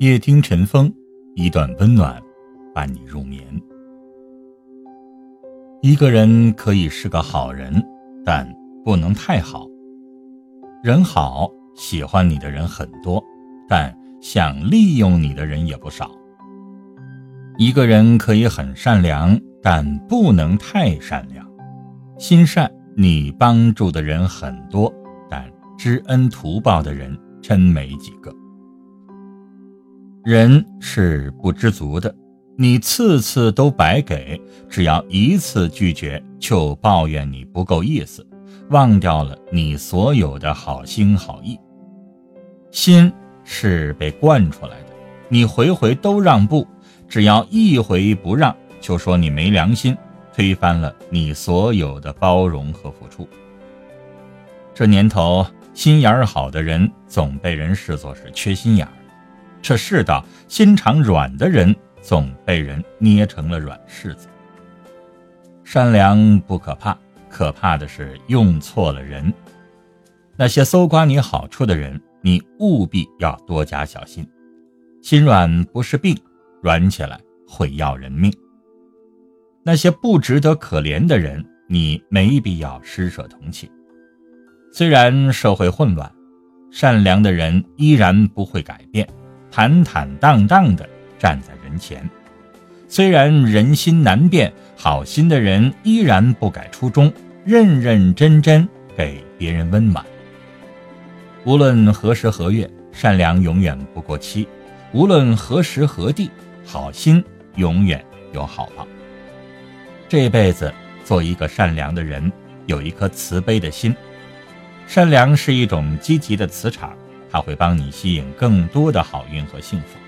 夜听晨风，一段温暖，伴你入眠。一个人可以是个好人，但不能太好。人好，喜欢你的人很多，但想利用你的人也不少。一个人可以很善良，但不能太善良。心善，你帮助的人很多，但知恩图报的人真没几个。人是不知足的，你次次都白给，只要一次拒绝就抱怨你不够意思，忘掉了你所有的好心好意。心是被惯出来的，你回回都让步，只要一回不让，就说你没良心，推翻了你所有的包容和付出。这年头，心眼儿好的人总被人视作是缺心眼儿。这世道，心肠软的人总被人捏成了软柿子。善良不可怕，可怕的是用错了人。那些搜刮你好处的人，你务必要多加小心。心软不是病，软起来会要人命。那些不值得可怜的人，你没必要施舍同情。虽然社会混乱，善良的人依然不会改变。坦坦荡荡地站在人前，虽然人心难变，好心的人依然不改初衷，认认真真给别人温暖。无论何时何月，善良永远不过期；无论何时何地，好心永远有好报。这辈子做一个善良的人，有一颗慈悲的心。善良是一种积极的磁场。他会帮你吸引更多的好运和幸福。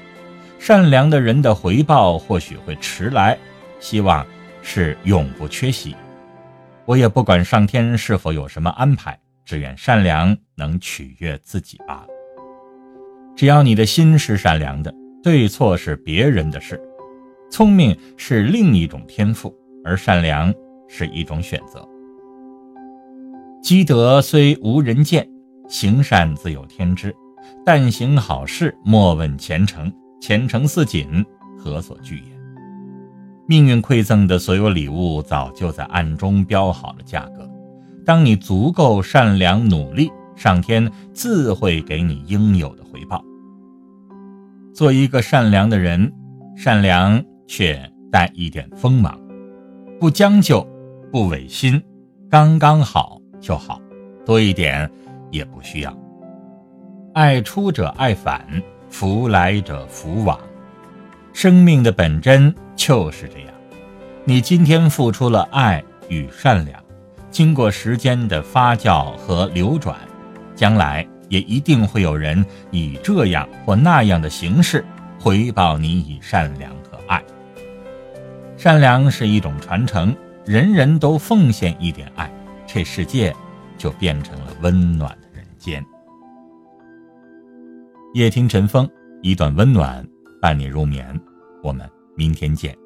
善良的人的回报或许会迟来，希望是永不缺席。我也不管上天是否有什么安排，只愿善良能取悦自己罢了。只要你的心是善良的，对错是别人的事。聪明是另一种天赋，而善良是一种选择。积德虽无人见。行善自有天知，但行好事莫问前程。前程似锦，何所惧也？命运馈赠的所有礼物，早就在暗中标好了价格。当你足够善良努力，上天自会给你应有的回报。做一个善良的人，善良却带一点锋芒，不将就，不违心，刚刚好就好，多一点。也不需要。爱出者爱返，福来者福往。生命的本真就是这样。你今天付出了爱与善良，经过时间的发酵和流转，将来也一定会有人以这样或那样的形式回报你以善良和爱。善良是一种传承，人人都奉献一点爱，这世界就变成了温暖。间，夜听晨风，一段温暖伴你入眠。我们明天见。